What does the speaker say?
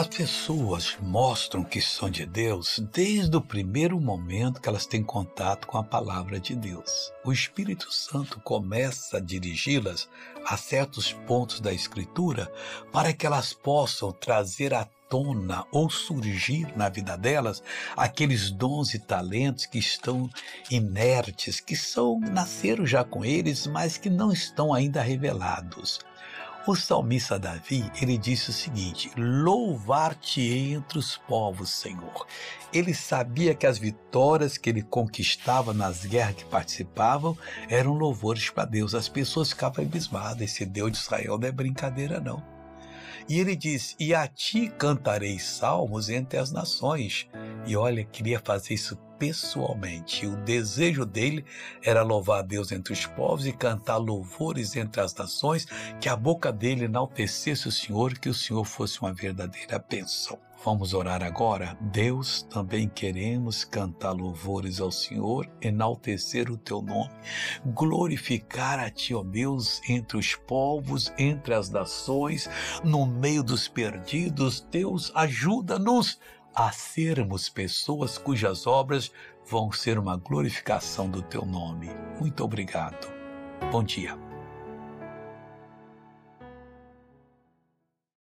As pessoas mostram que são de Deus desde o primeiro momento que elas têm contato com a palavra de Deus. O Espírito Santo começa a dirigi-las a certos pontos da Escritura para que elas possam trazer à tona ou surgir na vida delas aqueles dons e talentos que estão inertes, que são nasceram já com eles, mas que não estão ainda revelados. O salmista Davi, ele disse o seguinte: Louvar-te entre os povos, Senhor. Ele sabia que as vitórias que ele conquistava nas guerras que participavam eram louvores para Deus. As pessoas ficavam abismadas. Esse Deus de Israel não é brincadeira, não. E ele diz: E a ti cantarei salmos entre as nações. E olha, queria fazer isso pessoalmente. O desejo dele era louvar a Deus entre os povos e cantar louvores entre as nações, que a boca dele enaltecesse o Senhor, que o Senhor fosse uma verdadeira bênção. Vamos orar agora? Deus, também queremos cantar louvores ao Senhor, enaltecer o teu nome, glorificar a ti, ó Deus, entre os povos, entre as nações, no meio dos perdidos. Deus, ajuda-nos a sermos pessoas cujas obras vão ser uma glorificação do teu nome. Muito obrigado. Bom dia.